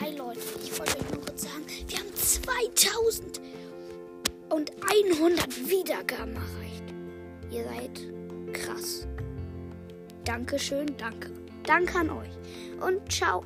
hi Leute, Ich wollte euch nur kurz sagen, wir haben 2000 und 100 Wiedergaben erreicht. Ihr seid krass. Dankeschön, danke. Danke an euch. Und ciao.